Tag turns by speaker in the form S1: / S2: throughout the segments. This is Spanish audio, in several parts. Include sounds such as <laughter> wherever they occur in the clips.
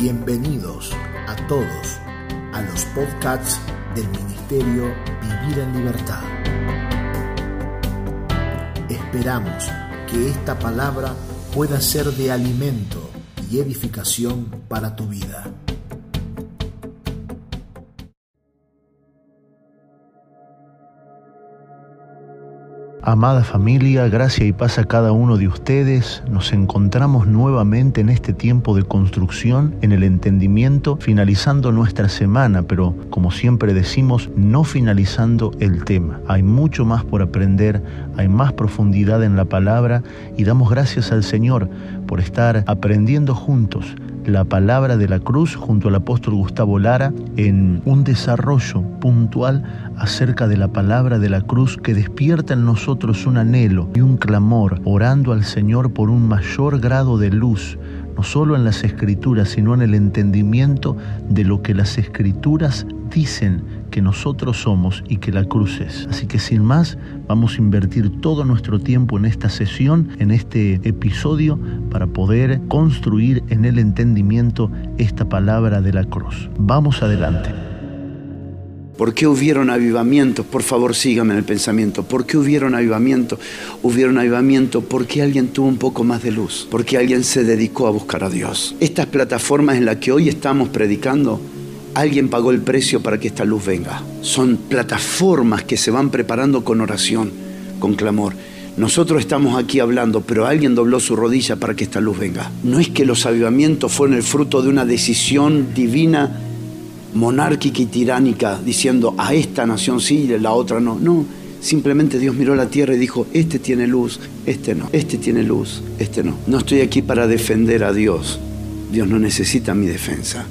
S1: Bienvenidos a todos a los podcasts del Ministerio Vivir en Libertad. Esperamos que esta palabra pueda ser de alimento y edificación para tu vida.
S2: Amada familia, gracia y paz a cada uno de ustedes. Nos encontramos nuevamente en este tiempo de construcción, en el entendimiento, finalizando nuestra semana, pero como siempre decimos, no finalizando el tema. Hay mucho más por aprender, hay más profundidad en la palabra y damos gracias al Señor por estar aprendiendo juntos la palabra de la cruz junto al apóstol Gustavo Lara en un desarrollo puntual acerca de la palabra de la cruz que despierta en nosotros un anhelo y un clamor, orando al Señor por un mayor grado de luz, no solo en las escrituras, sino en el entendimiento de lo que las escrituras dicen que nosotros somos y que la cruz es. Así que sin más, vamos a invertir todo nuestro tiempo en esta sesión, en este episodio, para poder construir en el entendimiento esta palabra de la cruz. Vamos adelante.
S3: ¿Por qué hubieron avivamientos? Por favor, síganme en el pensamiento. ¿Por qué hubieron avivamiento? Hubieron avivamiento porque alguien tuvo un poco más de luz, porque alguien se dedicó a buscar a Dios. Estas plataformas en las que hoy estamos predicando alguien pagó el precio para que esta luz venga. Son plataformas que se van preparando con oración, con clamor. Nosotros estamos aquí hablando, pero alguien dobló su rodilla para que esta luz venga. No es que los avivamientos fueron el fruto de una decisión divina, monárquica y tiránica, diciendo a esta nación sí y a la otra no. No, simplemente Dios miró la tierra y dijo, este tiene luz, este no, este tiene luz, este no. No estoy aquí para defender a Dios. Dios no necesita mi defensa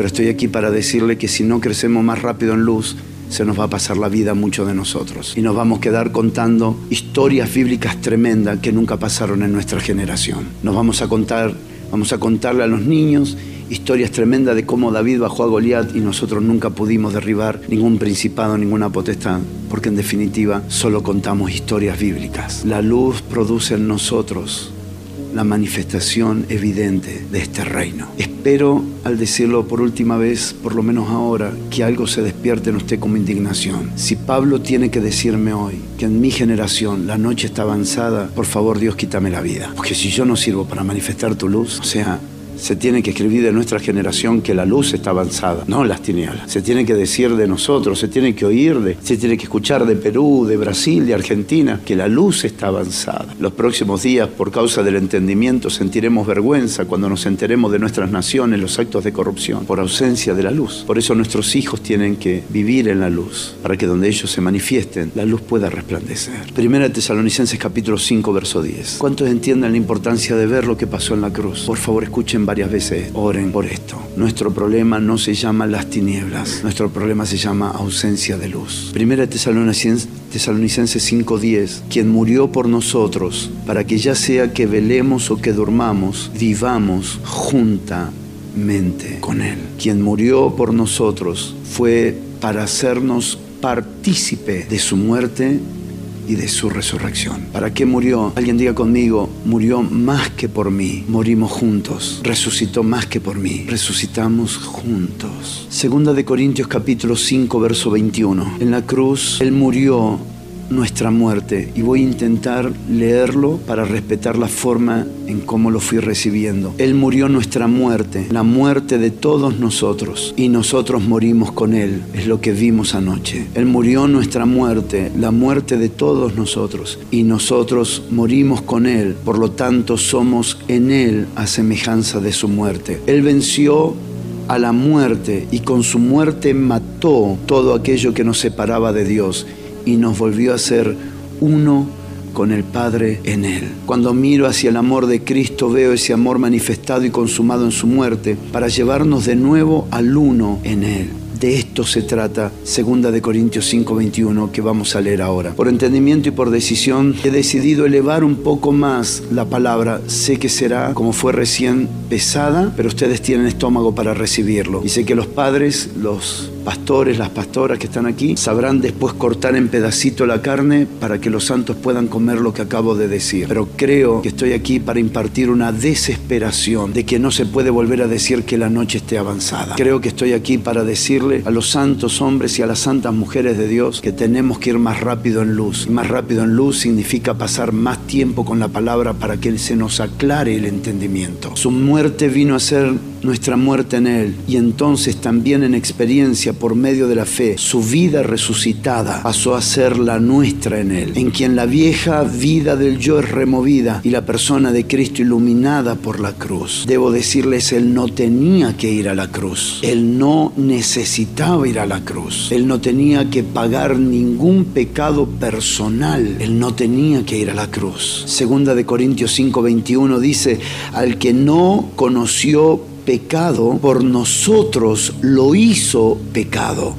S3: pero estoy aquí para decirle que si no crecemos más rápido en luz, se nos va a pasar la vida a muchos de nosotros. Y nos vamos a quedar contando historias bíblicas tremendas que nunca pasaron en nuestra generación. Nos vamos a contar, vamos a contarle a los niños historias tremendas de cómo David bajó a Goliat y nosotros nunca pudimos derribar ningún principado, ninguna potestad, porque en definitiva solo contamos historias bíblicas. La luz produce en nosotros la manifestación evidente de este reino. Espero, al decirlo por última vez, por lo menos ahora, que algo se despierte en usted como indignación. Si Pablo tiene que decirme hoy que en mi generación la noche está avanzada, por favor Dios quítame la vida. Porque si yo no sirvo para manifestar tu luz, o sea, se tiene que escribir de nuestra generación que la luz está avanzada, no las tinieblas. Se tiene que decir de nosotros, se tiene que oír, de, se tiene que escuchar de Perú, de Brasil, de Argentina, que la luz está avanzada. Los próximos días, por causa del entendimiento, sentiremos vergüenza cuando nos enteremos de nuestras naciones los actos de corrupción, por ausencia de la luz. Por eso nuestros hijos tienen que vivir en la luz, para que donde ellos se manifiesten, la luz pueda resplandecer. Primera Tesalonicenses capítulo 5, verso 10. ¿Cuántos entienden la importancia de ver lo que pasó en la cruz? Por favor, escuchen varias veces oren por esto. Nuestro problema no se llama las tinieblas, nuestro problema se llama ausencia de luz. Primera Tesalonicenses 5:10, quien murió por nosotros, para que ya sea que velemos o que durmamos, vivamos juntamente con Él. Quien murió por nosotros fue para hacernos partícipe de su muerte de su resurrección. ¿Para qué murió? Alguien diga conmigo, murió más que por mí. Morimos juntos. Resucitó más que por mí. Resucitamos juntos. Segunda de Corintios capítulo 5 verso 21. En la cruz Él murió nuestra muerte y voy a intentar leerlo para respetar la forma en cómo lo fui recibiendo. Él murió nuestra muerte, la muerte de todos nosotros y nosotros morimos con Él, es lo que vimos anoche. Él murió nuestra muerte, la muerte de todos nosotros y nosotros morimos con Él, por lo tanto somos en Él a semejanza de su muerte. Él venció a la muerte y con su muerte mató todo aquello que nos separaba de Dios y nos volvió a ser uno con el Padre en Él. Cuando miro hacia el amor de Cristo veo ese amor manifestado y consumado en su muerte para llevarnos de nuevo al uno en Él. De esto se trata, segunda de Corintios 5:21, que vamos a leer ahora. Por entendimiento y por decisión he decidido elevar un poco más la palabra. Sé que será, como fue recién, pesada, pero ustedes tienen estómago para recibirlo. Y sé que los padres, los pastores, las pastoras que están aquí, sabrán después cortar en pedacito la carne para que los santos puedan comer lo que acabo de decir. Pero creo que estoy aquí para impartir una desesperación de que no se puede volver a decir que la noche esté avanzada. Creo que estoy aquí para decirle a los santos hombres y a las santas mujeres de Dios que tenemos que ir más rápido en luz. Y más rápido en luz significa pasar más tiempo con la palabra para que se nos aclare el entendimiento. Su muerte vino a ser nuestra muerte en Él y entonces también en experiencia por medio de la fe, su vida resucitada pasó a ser la nuestra en Él, en quien la vieja vida del yo es removida y la persona de Cristo iluminada por la cruz. Debo decirles, Él no tenía que ir a la cruz, Él no necesitaba ir a la cruz, Él no tenía que pagar ningún pecado personal, Él no tenía que ir a la cruz. Segunda de Corintios 5:21 dice, al que no conoció pecado, por nosotros lo hizo pecado,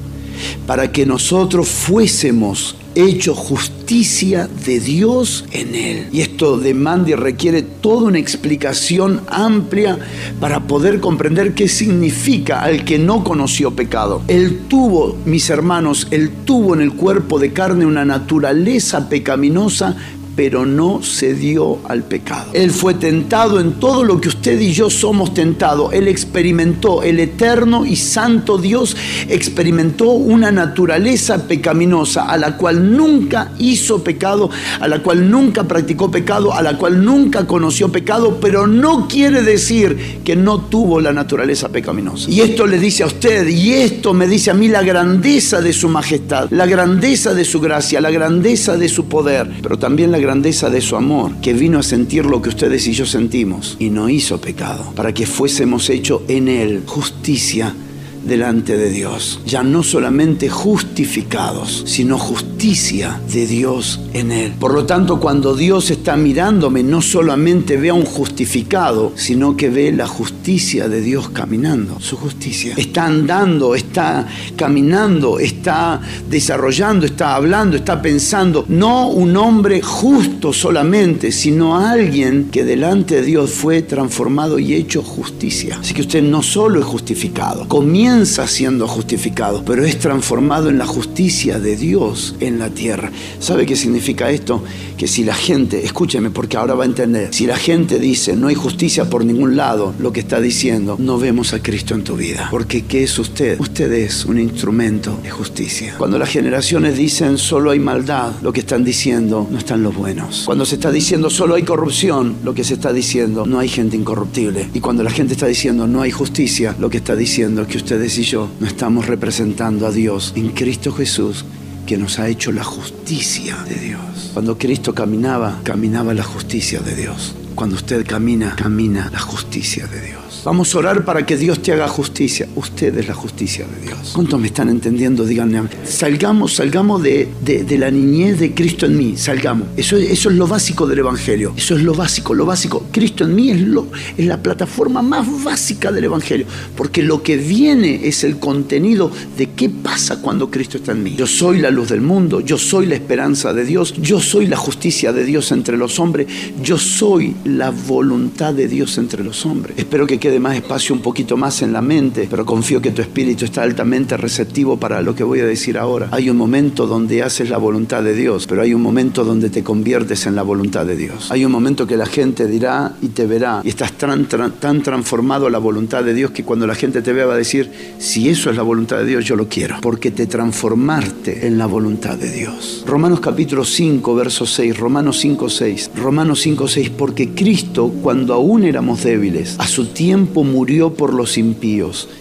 S3: para que nosotros fuésemos hechos justicia de Dios en él. Y esto demanda y requiere toda una explicación amplia para poder comprender qué significa al que no conoció pecado. Él tuvo, mis hermanos, él tuvo en el cuerpo de carne una naturaleza pecaminosa pero no se dio al pecado. Él fue tentado en todo lo que usted y yo somos tentados. Él experimentó, el eterno y santo Dios experimentó una naturaleza pecaminosa a la cual nunca hizo pecado, a la cual nunca practicó pecado, a la cual nunca conoció pecado, pero no quiere decir que no tuvo la naturaleza pecaminosa. Y esto le dice a usted, y esto me dice a mí la grandeza de su majestad, la grandeza de su gracia, la grandeza de su poder, pero también la grandeza de su amor, que vino a sentir lo que ustedes y yo sentimos y no hizo pecado, para que fuésemos hechos en él justicia delante de Dios. Ya no solamente justificados, sino justicia de Dios en Él. Por lo tanto, cuando Dios está mirándome, no solamente ve a un justificado, sino que ve la justicia de Dios caminando, su justicia. Está andando, está caminando, está desarrollando, está hablando, está pensando. No un hombre justo solamente, sino alguien que delante de Dios fue transformado y hecho justicia. Así que usted no solo es justificado, comienza siendo justificado, pero es transformado en la justicia de Dios en la tierra. ¿Sabe qué significa esto? Que si la gente, escúcheme porque ahora va a entender, si la gente dice no hay justicia por ningún lado, lo que está diciendo, no vemos a Cristo en tu vida. Porque ¿qué es usted? Usted es un instrumento de justicia. Cuando las generaciones dicen solo hay maldad, lo que están diciendo no están los buenos. Cuando se está diciendo solo hay corrupción, lo que se está diciendo no hay gente incorruptible. Y cuando la gente está diciendo no hay justicia, lo que está diciendo es que usted y yo no estamos representando a Dios en Cristo Jesús que nos ha hecho la justicia de Dios. Cuando Cristo caminaba, caminaba la justicia de Dios. Cuando usted camina, camina la justicia de Dios. Vamos a orar para que Dios te haga justicia. Usted es la justicia de Dios. ¿Cuántos me están entendiendo? Díganme. Salgamos, salgamos de, de, la niñez de Cristo en mí. Salgamos. Eso, eso es lo básico del Evangelio. Eso es lo básico, lo básico. Cristo en mí es, lo, es la plataforma más básica del Evangelio. Porque lo que viene es el contenido de qué pasa cuando Cristo está en mí. Yo soy la luz del mundo. Yo soy la esperanza de Dios. Yo soy la justicia de Dios entre los hombres. Yo soy la voluntad de Dios entre los hombres. Espero que quede de más espacio un poquito más en la mente, pero confío que tu espíritu está altamente receptivo para lo que voy a decir ahora. Hay un momento donde haces la voluntad de Dios, pero hay un momento donde te conviertes en la voluntad de Dios. Hay un momento que la gente dirá y te verá y estás tan, tan transformado a la voluntad de Dios que cuando la gente te vea va a decir, si eso es la voluntad de Dios, yo lo quiero, porque te transformaste en la voluntad de Dios. Romanos capítulo 5, verso 6, Romanos 5, 6, Romanos 5, 6, porque Cristo, cuando aún éramos débiles, a su tiempo murió por los impíos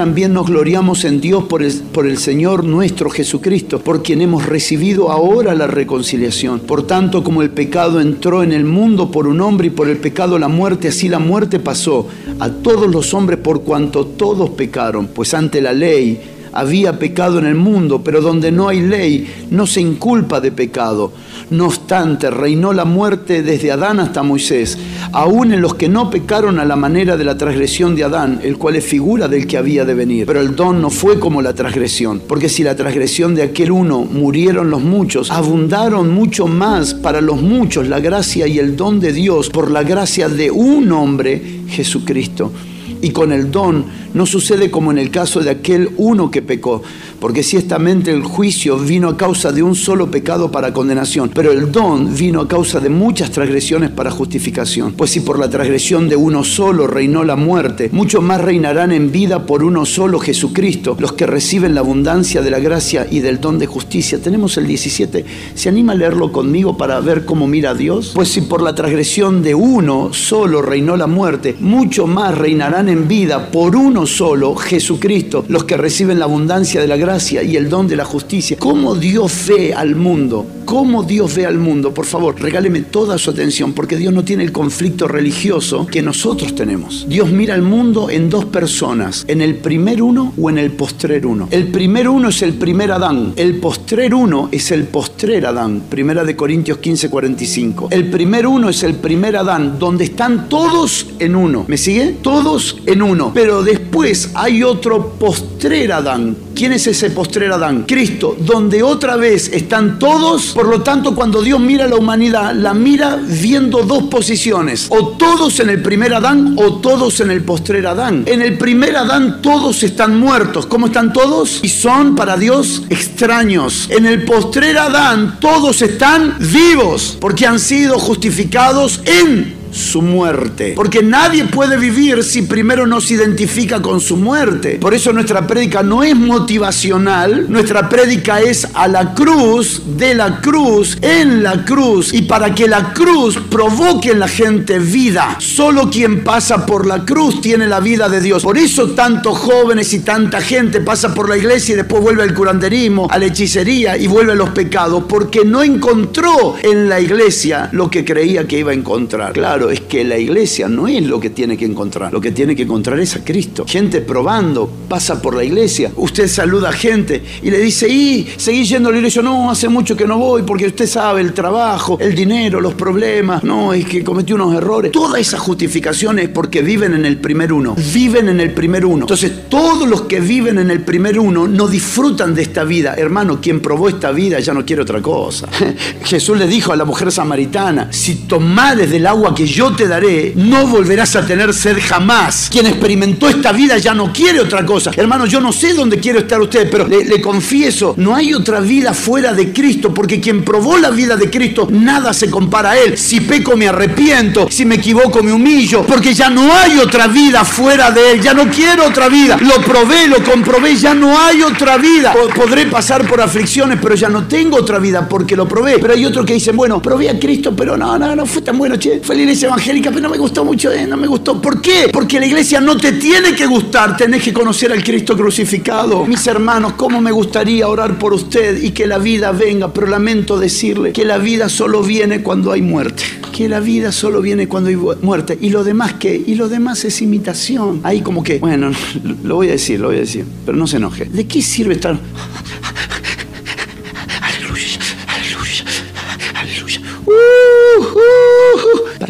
S3: también nos gloriamos en Dios por el, Señor nuestro Jesucristo, por quien hemos recibido ahora la reconciliación. Por tanto, como el pecado entró en el mundo por un hombre y por el pecado la muerte, así la muerte pasó a todos los hombres por cuanto todos pecaron, pues ante la ley había pecado en el mundo, pero donde no hay ley no se inculpa de pecado. No obstante, reinó la muerte desde Adán hasta Moisés, aún en los que no pecaron a la manera de la transgresión de Adán, el cual es figura del que había de venir. Pero el don no fue como la transgresión, porque si la transgresión de aquel uno murieron los muchos, abundaron mucho más para los muchos la gracia y el don de Dios por la gracia de un hombre, Jesucristo. Y con el don no sucede como en el caso de aquel uno que pecó, porque ciertamente el juicio vino a causa de un solo pecado para condenación, pero el don vino a causa de muchas transgresiones para justificación. Pues si por la transgresión de uno solo reinó la muerte, mucho más reinarán en vida por uno solo Jesucristo, los que reciben la abundancia de la gracia y del don de justicia. Tenemos el 17, ¿se anima a leerlo conmigo para ver cómo mira a Dios? Pues si por la transgresión de uno solo reinó la muerte, mucho más reinarán en vida por uno solo, Jesucristo, los que reciben la abundancia de la gracia y el don de la justicia. ¿Cómo Dios ve al mundo? ¿Cómo Dios ve al mundo? Por favor, regáleme toda su atención, porque Dios no tiene el conflicto religioso que nosotros tenemos. Dios mira al mundo en dos personas, en el primer uno o en el postrer uno. El primer uno es el primer Adán, el postrer uno es el postrer Adán. Primera de Corintios 15, 45. El primer uno es el primer Adán, donde están todos en uno. ¿Me sigue? Todos en uno. Pero después hay otro postrer Adán. ¿Quién es ese postrer Adán? Cristo, donde otra vez están todos por lo tanto, cuando Dios mira a la humanidad, la mira viendo dos posiciones. O todos en el primer Adán o todos en el postrer Adán. En el primer Adán todos están muertos. ¿Cómo están todos? Y son para Dios extraños. En el postrer Adán todos están vivos porque han sido justificados en su muerte. Porque nadie puede vivir si primero no se identifica con su muerte. Por eso nuestra prédica no es motivacional, nuestra prédica es a la cruz, de la cruz, en la cruz. Y para que la cruz provoque en la gente vida. Solo quien pasa por la cruz tiene la vida de Dios. Por eso tantos jóvenes y tanta gente pasa por la iglesia y después vuelve al curanderismo, a la hechicería y vuelve a los pecados. Porque no encontró en la iglesia lo que creía que iba a encontrar. Es que la iglesia no es lo que tiene que encontrar. Lo que tiene que encontrar es a Cristo. Gente probando, pasa por la iglesia. Usted saluda a gente y le dice, y seguí yendo a la iglesia. No, hace mucho que no voy porque usted sabe el trabajo, el dinero, los problemas. No, es que cometí unos errores. Toda esa justificación es porque viven en el primer uno. Viven en el primer uno. Entonces, todos los que viven en el primer uno no disfrutan de esta vida. Hermano, quien probó esta vida ya no quiere otra cosa. <laughs> Jesús le dijo a la mujer samaritana, si tomares del agua que yo te daré, no volverás a tener sed jamás. Quien experimentó esta vida ya no quiere otra cosa. Hermano, yo no sé dónde quiero estar usted, pero le, confieso, no hay otra vida fuera de Cristo, porque quien probó la vida de Cristo, nada se compara a Él. Si peco me arrepiento, si me equivoco me humillo, porque ya no hay otra vida fuera de Él, ya no quiero otra vida. Lo probé, lo comprobé, ya no hay otra vida. Podré pasar por aflicciones, pero ya no tengo otra vida porque lo probé. Pero hay otros que dicen, bueno, probé a Cristo, pero no, no, no fue tan bueno, che. Fue la iglesia evangélica, pero no me gustó mucho, eh, no me gustó. ¿Por qué? Porque la iglesia no te tiene que gustar, tenés que conocer al Cristo crucificado. Mis hermanos, cómo me gustaría orar por usted y que la vida venga, pero lamento decirle que la vida solo viene cuando hay muerte. Que la vida solo viene cuando hay muerte. ¿Y lo demás qué? Y lo demás es imitación. Ahí como que, bueno, <laughs> lo voy a decir, lo voy a decir, pero no se enoje. ¿De qué sirve estar... <laughs> Aleluya, aleluya, aleluya. Uh, uh,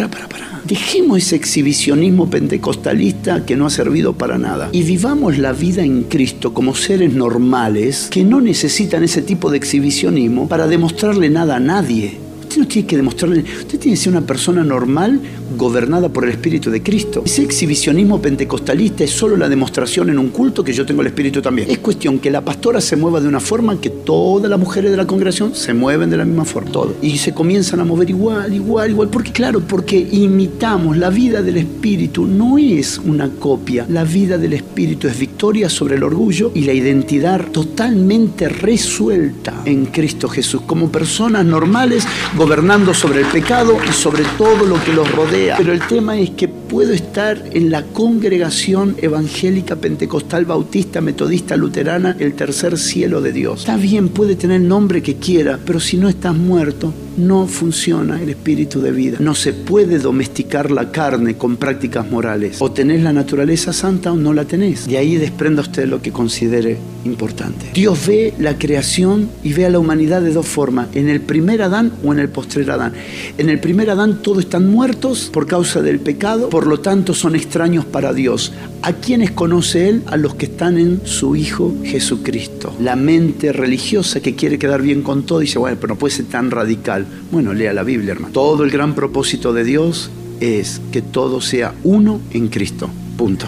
S3: para. Dejemos ese exhibicionismo pentecostalista que no ha servido para nada y vivamos la vida en Cristo como seres normales que no necesitan ese tipo de exhibicionismo para demostrarle nada a nadie. Usted no tiene que demostrarle, usted tiene que ser una persona normal gobernada por el Espíritu de Cristo. Ese exhibicionismo pentecostalista es solo la demostración en un culto que yo tengo el Espíritu también. Es cuestión que la pastora se mueva de una forma que todas las mujeres de la congregación se mueven de la misma forma. Todo. Y se comienzan a mover igual, igual, igual. Porque claro, porque imitamos. La vida del Espíritu no es una copia. La vida del Espíritu es victoria sobre el orgullo y la identidad totalmente resuelta en Cristo Jesús. Como personas normales gobernando sobre el pecado y sobre todo lo que los rodea pero el tema es que puedo estar en la congregación evangélica, pentecostal, bautista, metodista, luterana, el tercer cielo de Dios. Está bien, puede tener el nombre que quiera, pero si no estás muerto, no funciona el espíritu de vida. No se puede domesticar la carne con prácticas morales. O tenés la naturaleza santa o no la tenés. De ahí desprenda usted lo que considere importante. Dios ve la creación y ve a la humanidad de dos formas, en el primer Adán o en el postrer Adán. En el primer Adán todos están muertos por causa del pecado, por lo tanto son extraños para Dios. ¿A quiénes conoce Él? A los que están en su Hijo Jesucristo. La mente religiosa que quiere quedar bien con todo dice, bueno, pero no puede ser tan radical. Bueno, lea la Biblia, hermano. Todo el gran propósito de Dios es que todo sea uno en Cristo.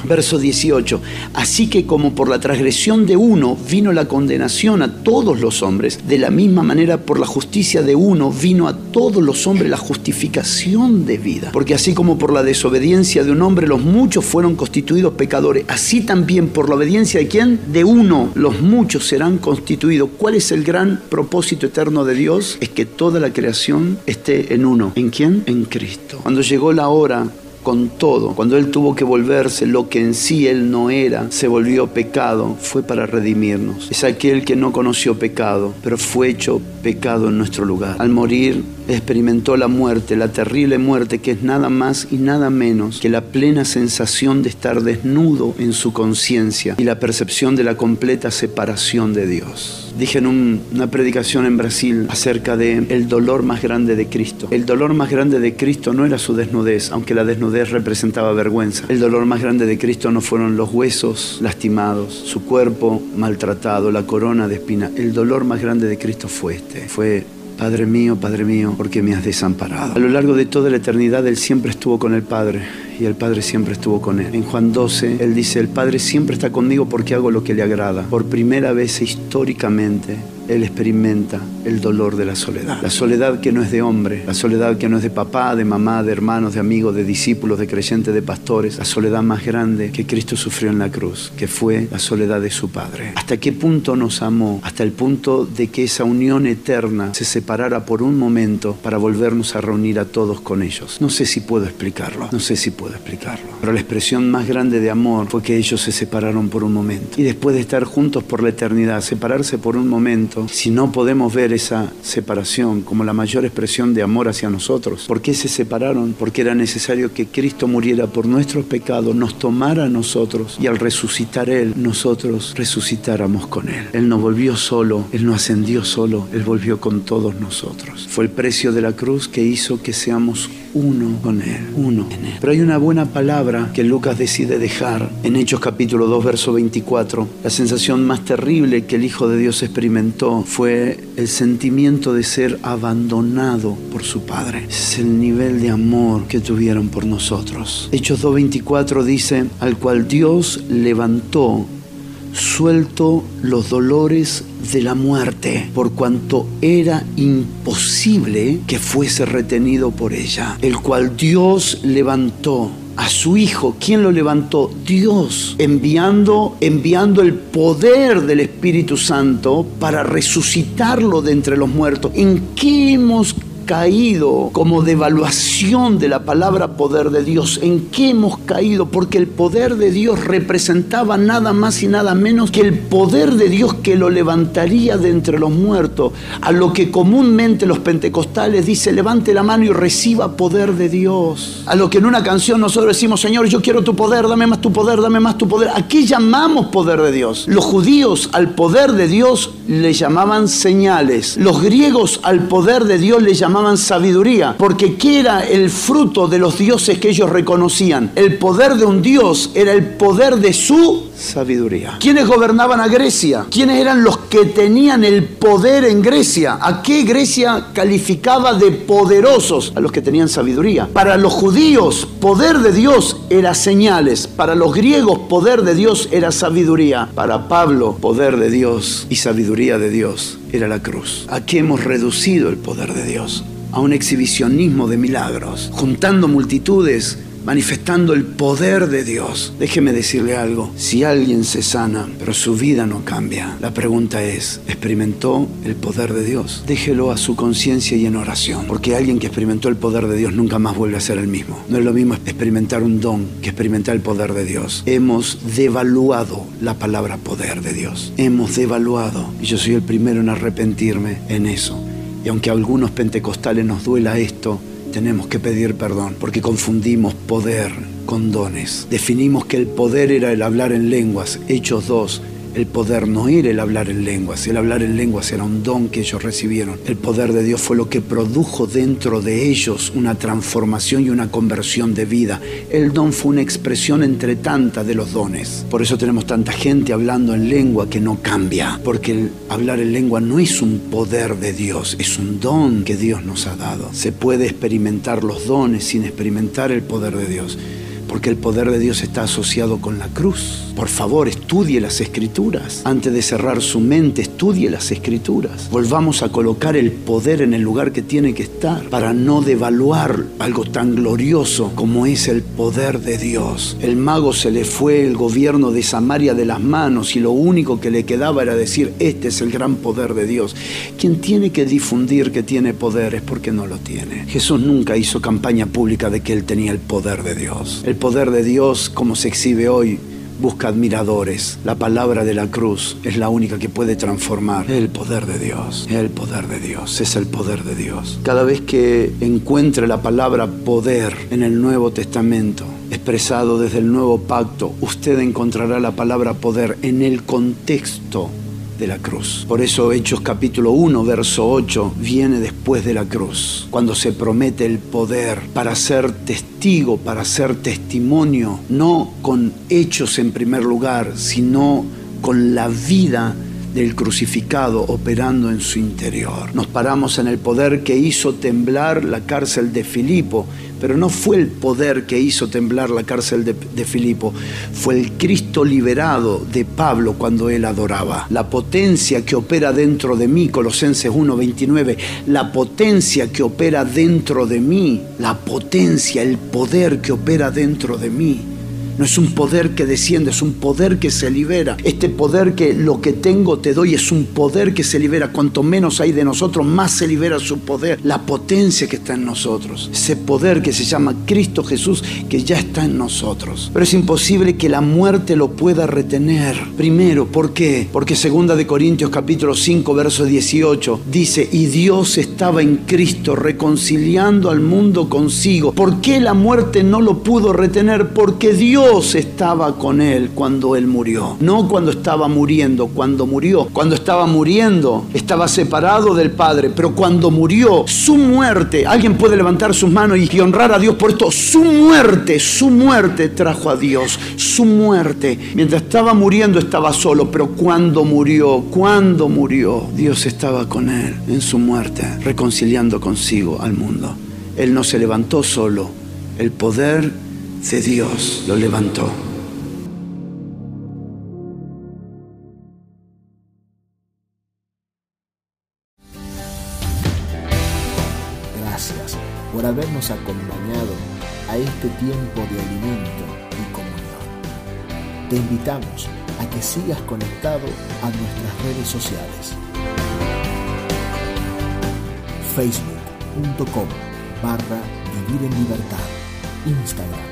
S3: Verso 18. Así que como por la transgresión de uno vino la condenación a todos los hombres, de la misma manera por la justicia de uno vino a todos los hombres la justificación de vida. Porque así como por la desobediencia de un hombre los muchos fueron constituidos pecadores, así también por la obediencia de quién? De uno los muchos serán constituidos. ¿Cuál es el gran propósito eterno de Dios? Es que toda la creación esté en uno. ¿En quién? En Cristo. Cuando llegó la hora con todo. Cuando Él tuvo que volverse lo que en sí Él no era, se volvió pecado, fue para redimirnos. Es aquel que no conoció pecado, pero fue hecho pecado en nuestro lugar. Al morir, experimentó la muerte, la terrible muerte que es nada más y nada menos que la plena sensación de estar desnudo en su conciencia y la percepción de la completa separación de Dios. Dije en una predicación en Brasil acerca de el dolor más grande de Cristo. El dolor más grande de Cristo no era su desnudez, aunque la desnudez representaba vergüenza. El dolor más grande de Cristo no fueron los huesos lastimados, su cuerpo maltratado, la corona de espina. El dolor más grande de Cristo fue este, fue Padre mío, Padre mío, porque me has desamparado. A lo largo de toda la eternidad Él siempre estuvo con el Padre y el Padre siempre estuvo con Él. En Juan 12, Él dice, el Padre siempre está conmigo porque hago lo que le agrada. Por primera vez históricamente, él experimenta el dolor de la soledad. La soledad que no es de hombre, la soledad que no es de papá, de mamá, de hermanos, de amigos, de discípulos, de creyentes, de pastores, la soledad más grande que Cristo sufrió en la cruz, que fue la soledad de su Padre. ¿Hasta qué punto nos amó? Hasta el punto de que esa unión eterna se separara por un momento para volvernos a reunir a todos con ellos. No sé si puedo explicarlo, no sé si puedo explicarlo, pero la expresión más grande de amor fue que ellos se separaron por un momento. Y después de estar juntos por la eternidad, separarse por un momento, si no podemos ver esa separación como la mayor expresión de amor hacia nosotros, ¿por qué se separaron? Porque era necesario que Cristo muriera por nuestros pecados, nos tomara a nosotros y al resucitar Él, nosotros resucitáramos con Él. Él no volvió solo, Él no ascendió solo, Él volvió con todos nosotros. Fue el precio de la cruz que hizo que seamos uno con Él, uno en Él. Pero hay una buena palabra que Lucas decide dejar en Hechos capítulo 2, verso 24. La sensación más terrible que el Hijo de Dios experimentó fue el sentimiento de ser abandonado por su Padre. Es el nivel de amor que tuvieron por nosotros. Hechos 2.24 dice, al cual Dios levantó suelto los dolores de la muerte, por cuanto era imposible que fuese retenido por ella, el cual Dios levantó a su hijo. ¿Quién lo levantó? Dios, enviando, enviando el poder del Espíritu Santo para resucitarlo de entre los muertos. ¿En qué hemos caído como devaluación de la palabra poder de Dios. ¿En qué hemos caído? Porque el poder de Dios representaba nada más y nada menos que el poder de Dios que lo levantaría de entre los muertos. A lo que comúnmente los pentecostales dicen, levante la mano y reciba poder de Dios. A lo que en una canción nosotros decimos, Señor, yo quiero tu poder, dame más tu poder, dame más tu poder. ¿A qué llamamos poder de Dios? Los judíos al poder de Dios le llamaban señales. Los griegos al poder de Dios le llamaban sabiduría, porque ¿qué era el fruto de los dioses que ellos reconocían? El poder de un dios era el poder de su sabiduría. ¿Quiénes gobernaban a Grecia? ¿Quiénes eran los que tenían el poder en Grecia? ¿A qué Grecia calificaba de poderosos? A los que tenían sabiduría. Para los judíos, poder de Dios era señales. Para los griegos, poder de Dios era sabiduría. Para Pablo, poder de Dios y sabiduría de Dios era la cruz. ¿A qué hemos reducido el poder de Dios? A un exhibicionismo de milagros, juntando multitudes manifestando el poder de Dios. Déjeme decirle algo, si alguien se sana, pero su vida no cambia, la pregunta es, ¿experimentó el poder de Dios? Déjelo a su conciencia y en oración, porque alguien que experimentó el poder de Dios nunca más vuelve a ser el mismo. No es lo mismo experimentar un don que experimentar el poder de Dios. Hemos devaluado la palabra poder de Dios. Hemos devaluado, y yo soy el primero en arrepentirme en eso Y aunque a algunos pentecostales nos duela esto, tenemos que pedir perdón porque confundimos poder con dones. Definimos que el poder era el hablar en lenguas, Hechos 2, el poder no era el hablar en lenguas, el hablar en lenguas era un don que ellos recibieron. El poder de Dios fue lo que produjo dentro de ellos una transformación y una conversión de vida. El don fue una expresión entre tantas de los dones. Por eso tenemos tanta gente hablando en lengua que no cambia, porque el hablar en lengua no es un poder de Dios, es un don que Dios nos ha dado. Se puede experimentar los dones sin experimentar el poder de Dios porque el poder de Dios está asociado con la cruz. Por favor, estudie las escrituras. Antes de cerrar su mente, estudie las escrituras. Volvamos a colocar el poder en el lugar que tiene que estar para no devaluar algo tan glorioso como es el poder de Dios. El mago se le fue el gobierno de Samaria de las manos y lo único que le quedaba era decir, este es el gran poder de Dios. Quien tiene que difundir que tiene poder es porque no lo tiene. Jesús nunca hizo campaña pública de que él tenía el poder de Dios. Poder de Dios, como se exhibe hoy, busca admiradores. La palabra de la cruz es la única que puede transformar el poder de Dios. El poder de Dios es el poder de Dios. Cada vez que encuentre la palabra poder en el Nuevo Testamento, expresado desde el nuevo pacto, usted encontrará la palabra poder en el contexto la cruz. Por eso Hechos capítulo 1, verso 8, viene después de la cruz, cuando se promete el poder para ser testigo, para ser testimonio, no con hechos en primer lugar, sino con la vida del crucificado operando en su interior. Nos paramos en el poder que hizo temblar la cárcel de Filipo, pero no fue el poder que hizo temblar la cárcel de, Filipo, fue el Cristo liberado de Pablo cuando él adoraba. La potencia que opera dentro de mí, Colosenses 1:29, la potencia que opera dentro de mí, la potencia, el poder que opera dentro de mí no es un poder que desciende, es un poder que se libera. Este poder que lo que tengo te doy es un poder que se libera. Cuanto menos hay de nosotros, más se libera su poder. La potencia que está en nosotros. Ese poder que se llama Cristo Jesús, que ya está en nosotros. Pero es imposible que la muerte lo pueda retener. Primero, ¿por qué? Porque segunda de Corintios capítulo 5, verso 18, dice, y Dios estaba en Cristo reconciliando al mundo consigo. ¿Por qué la muerte no lo pudo retener? Porque Dios Dios estaba con él cuando él murió. No cuando estaba muriendo, cuando murió. Cuando estaba muriendo, estaba separado del Padre. Pero cuando murió, su muerte, alguien puede levantar sus manos y honrar a Dios por esto. Su muerte, su muerte trajo a Dios. Su muerte. Mientras estaba muriendo estaba solo, pero cuando murió, cuando murió, Dios estaba con él en su muerte, reconciliando consigo al mundo. Él no se levantó solo. El poder de Dios lo levantó.
S1: Gracias por habernos acompañado a este tiempo de alimento y comunión. Te invitamos a que sigas conectado a nuestras redes sociales. Facebook.com barra Vivir en Libertad. Instagram